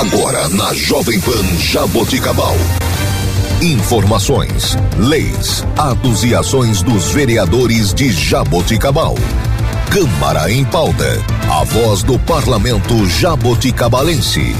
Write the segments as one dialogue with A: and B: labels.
A: Agora na Jovem Pan Jaboticabal. Informações, leis, atos e ações dos vereadores de Jaboticabal. Câmara em pauta. A voz do parlamento jaboticabalense.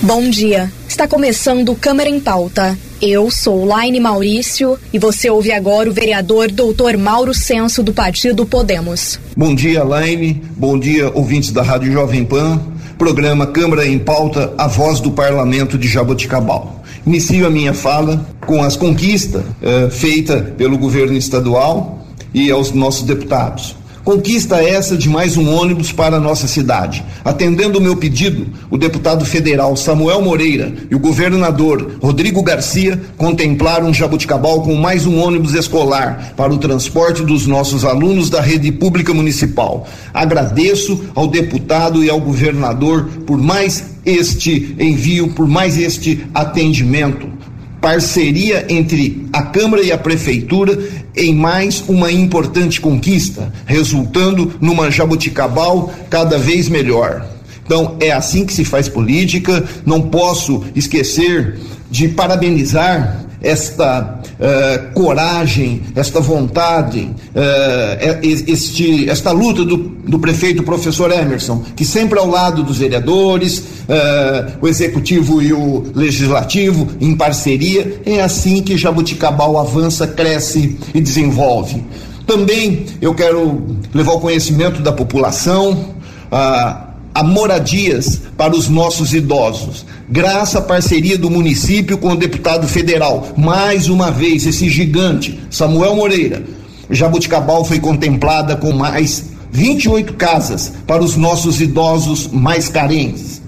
B: Bom dia. Está começando Câmara em Pauta. Eu sou Laine Maurício e você ouve agora o vereador Doutor Mauro Senso do Partido Podemos.
C: Bom dia, Laine. Bom dia, ouvintes da Rádio Jovem Pan. Programa Câmara em Pauta, a voz do Parlamento de Jaboticabal. Inicio a minha fala com as conquistas eh, feitas pelo governo estadual e aos nossos deputados. Conquista essa de mais um ônibus para a nossa cidade. Atendendo o meu pedido, o deputado federal Samuel Moreira e o governador Rodrigo Garcia contemplaram Jabuticabal com mais um ônibus escolar para o transporte dos nossos alunos da rede pública municipal. Agradeço ao deputado e ao governador por mais este envio, por mais este atendimento parceria entre a Câmara e a Prefeitura em mais uma importante conquista, resultando numa jabuticabal cada vez melhor. Então, é assim que se faz política. Não posso esquecer de parabenizar esta uh, coragem, esta vontade, uh, este, esta luta do, do prefeito professor Emerson, que sempre ao lado dos vereadores, uh, o executivo e o legislativo em parceria, é assim que Jabuticabal avança, cresce e desenvolve. Também eu quero levar o conhecimento da população. Uh, a moradias para os nossos idosos. Graças à parceria do município com o deputado federal, mais uma vez esse gigante, Samuel Moreira, Jabuticabal foi contemplada com mais 28 casas para os nossos idosos mais carentes.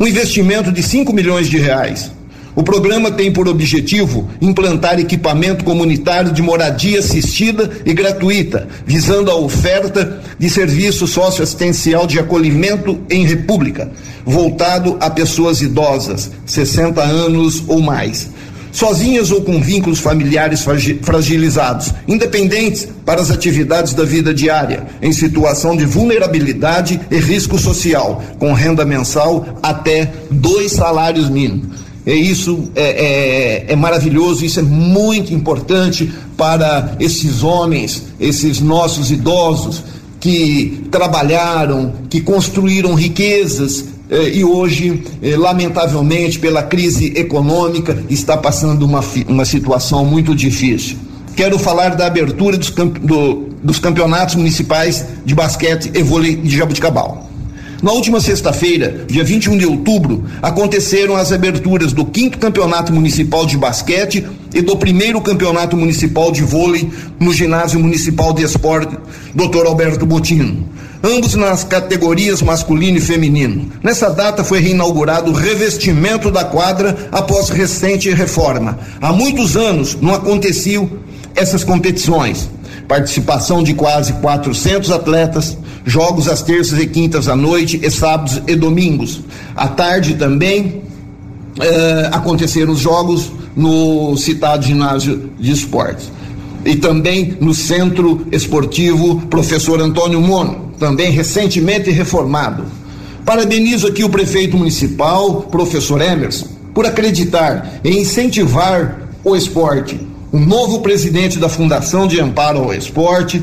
C: Um investimento de 5 milhões de reais o programa tem por objetivo implantar equipamento comunitário de moradia assistida e gratuita, visando a oferta de serviço socioassistencial de acolhimento em República, voltado a pessoas idosas, 60 anos ou mais sozinhas ou com vínculos familiares fragilizados, independentes para as atividades da vida diária, em situação de vulnerabilidade e risco social, com renda mensal até dois salários mínimos. É isso é, é, é maravilhoso, isso é muito importante para esses homens, esses nossos idosos que trabalharam, que construíram riquezas eh, e hoje, eh, lamentavelmente, pela crise econômica, está passando uma, uma situação muito difícil. Quero falar da abertura dos, camp do, dos campeonatos municipais de basquete e vôlei de Jabuticabal. Na última sexta-feira, dia 21 de outubro, aconteceram as aberturas do quinto campeonato municipal de basquete e do primeiro campeonato municipal de vôlei no ginásio municipal de esporte Dr. Alberto Botino. Ambos nas categorias masculino e feminino. Nessa data foi reinaugurado o revestimento da quadra após recente reforma. Há muitos anos não aconteciam essas competições. Participação de quase 400 atletas, jogos às terças e quintas à noite, e sábados e domingos. À tarde também eh, aconteceram os jogos no citado ginásio de esportes. E também no Centro Esportivo Professor Antônio Mono, também recentemente reformado. Parabenizo aqui o prefeito municipal, professor Emerson, por acreditar e incentivar o esporte. O novo presidente da Fundação de Amparo ao Esporte,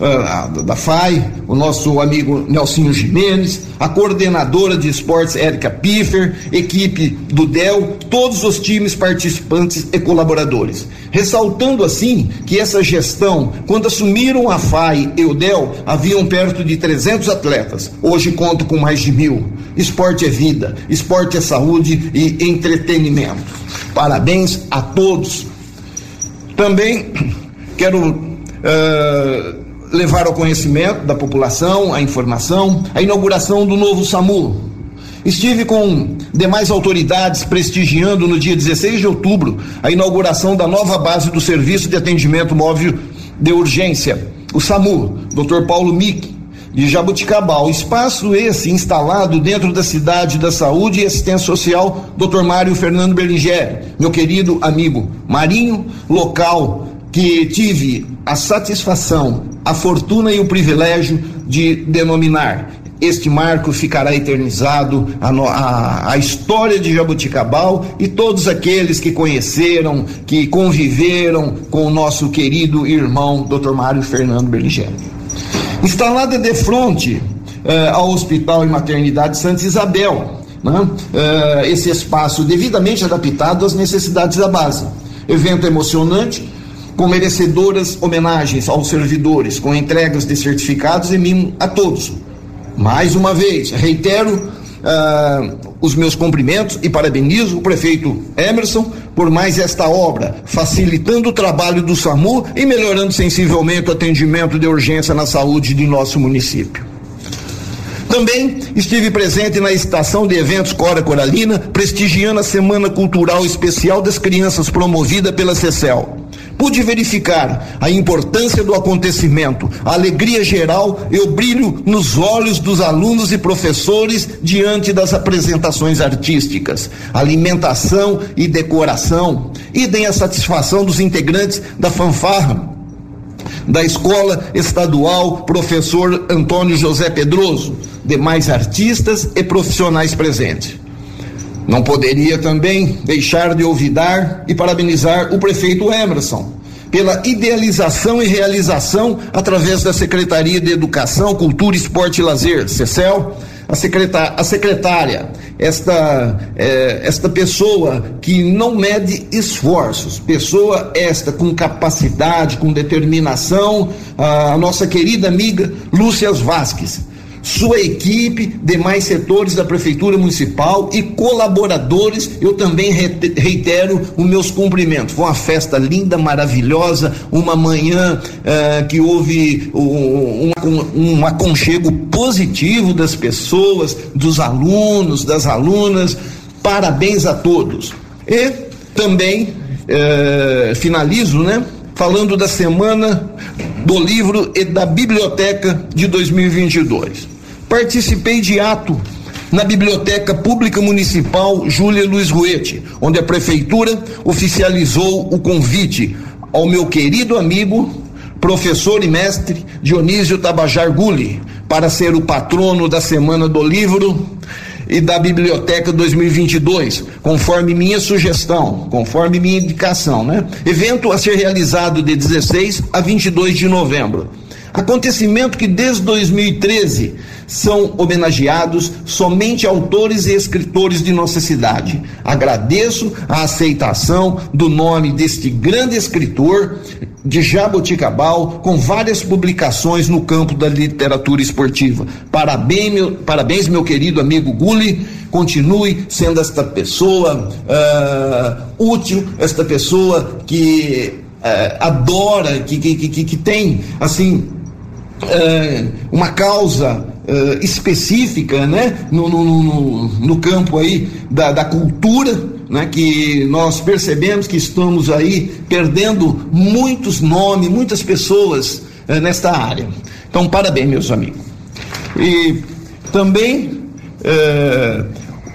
C: ah, da FAI, o nosso amigo Nelsinho Jimenez, a coordenadora de esportes Érica Piffer, equipe do DEL, todos os times participantes e colaboradores. Ressaltando assim que essa gestão, quando assumiram a FAI e o DEL, haviam perto de 300 atletas. Hoje conto com mais de mil. Esporte é vida, esporte é saúde e entretenimento. Parabéns a todos. Também quero. Uh, levar ao conhecimento da população a informação, a inauguração do novo SAMU. Estive com demais autoridades prestigiando no dia 16 de outubro a inauguração da nova base do Serviço de Atendimento Móvel de Urgência, o SAMU, Dr. Paulo Mick, de Jabuticabal. Espaço esse instalado dentro da cidade da saúde e assistência social, Dr. Mário Fernando Berlingeri, meu querido amigo Marinho, local que tive a satisfação, a fortuna e o privilégio de denominar este marco ficará eternizado, a, a, a, história de Jabuticabal e todos aqueles que conheceram, que conviveram com o nosso querido irmão, Dr. Mário Fernando Berligeni. Instalada de frente eh, ao Hospital e Maternidade Santa Isabel, né? eh, esse espaço devidamente adaptado às necessidades da base. Evento emocionante, com merecedoras homenagens aos servidores, com entregas de certificados e mimo a todos mais uma vez, reitero uh, os meus cumprimentos e parabenizo o prefeito Emerson por mais esta obra, facilitando o trabalho do SAMU e melhorando sensivelmente o atendimento de urgência na saúde de nosso município. Também estive presente na estação de eventos Cora Coralina, prestigiando a Semana Cultural Especial das Crianças promovida pela CECEL. Pude verificar a importância do acontecimento, a alegria geral e o brilho nos olhos dos alunos e professores diante das apresentações artísticas, alimentação e decoração, idem a satisfação dos integrantes da fanfarra da Escola Estadual Professor Antônio José Pedroso, demais artistas e profissionais presentes. Não poderia também deixar de olvidar e parabenizar o prefeito Emerson pela idealização e realização através da Secretaria de Educação, Cultura, Esporte e Lazer, CECEL, a secretária, a secretária esta, é, esta pessoa que não mede esforços, pessoa esta com capacidade, com determinação, a nossa querida amiga Lúcia Vasques sua equipe, demais setores da Prefeitura Municipal e colaboradores, eu também reitero os meus cumprimentos. Foi uma festa linda, maravilhosa, uma manhã uh, que houve um, um, um aconchego positivo das pessoas, dos alunos, das alunas. Parabéns a todos. E também uh, finalizo, né? Falando da semana do livro e da biblioteca de 2022 participei de ato na Biblioteca Pública Municipal Júlia Luiz Ruete, onde a prefeitura oficializou o convite ao meu querido amigo, professor e mestre Dionísio Tabajar Gulli, para ser o patrono da Semana do Livro e da Biblioteca 2022, conforme minha sugestão, conforme minha indicação, né? Evento a ser realizado de 16 a 22 de novembro. Acontecimento que desde 2013 são homenageados somente autores e escritores de nossa cidade. Agradeço a aceitação do nome deste grande escritor de Jaboticabal, com várias publicações no campo da literatura esportiva. Parabéns, meu, parabéns, meu querido amigo Gulli. Continue sendo esta pessoa uh, útil, esta pessoa que uh, adora, que, que, que, que tem, assim, uh, uma causa uh, específica, né, no, no, no, no, campo aí da, da cultura, né, que nós percebemos que estamos aí perdendo muitos nomes, muitas pessoas uh, nesta área. Então, parabéns, meus amigos. E também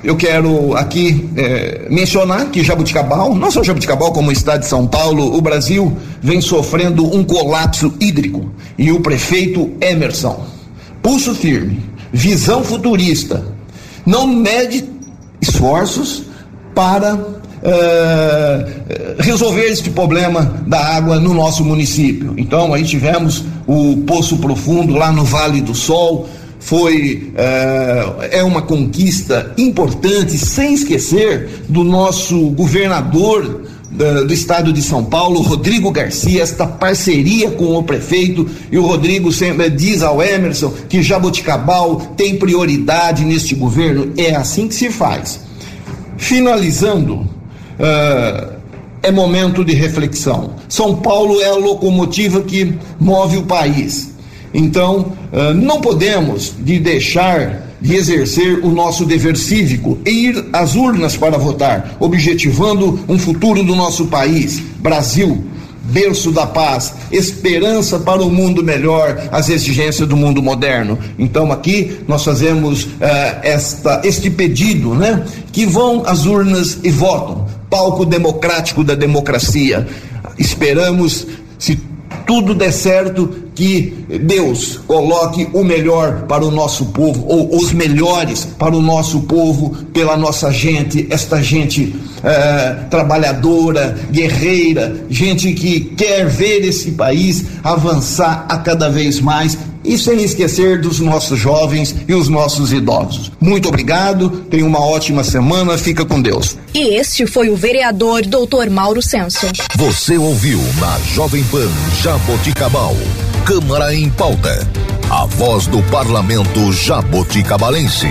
C: eu quero aqui eh, mencionar que Jabuticabal, não só Jabuticabal, como o estado de São Paulo, o Brasil vem sofrendo um colapso hídrico. E o prefeito Emerson pulso firme, visão futurista, não mede esforços para uh, resolver este problema da água no nosso município. Então, aí tivemos o Poço Profundo lá no Vale do Sol, foi uh, é uma conquista importante, sem esquecer do nosso governador do, do estado de São Paulo, Rodrigo Garcia, esta parceria com o prefeito, e o Rodrigo sempre diz ao Emerson que Jaboticabal tem prioridade neste governo. É assim que se faz. Finalizando, uh, é momento de reflexão. São Paulo é a locomotiva que move o país. Então, uh, não podemos de deixar de exercer o nosso dever cívico e ir às urnas para votar, objetivando um futuro do nosso país, Brasil, berço da paz, esperança para um mundo melhor, as exigências do mundo moderno. Então aqui nós fazemos uh, esta, este pedido, né? Que vão às urnas e votam. Palco democrático da democracia. Esperamos, se tudo der certo, que Deus coloque o melhor para o nosso povo, ou os melhores para o nosso povo, pela nossa gente, esta gente é, trabalhadora, guerreira, gente que quer ver esse país avançar a cada vez mais e sem esquecer dos nossos jovens e os nossos idosos. Muito obrigado, tenha uma ótima semana, fica com Deus.
B: E este foi o vereador Dr. Mauro Senso.
A: Você ouviu na Jovem Pan Jaboticabal, Câmara em Pauta, a voz do parlamento jaboticabalense.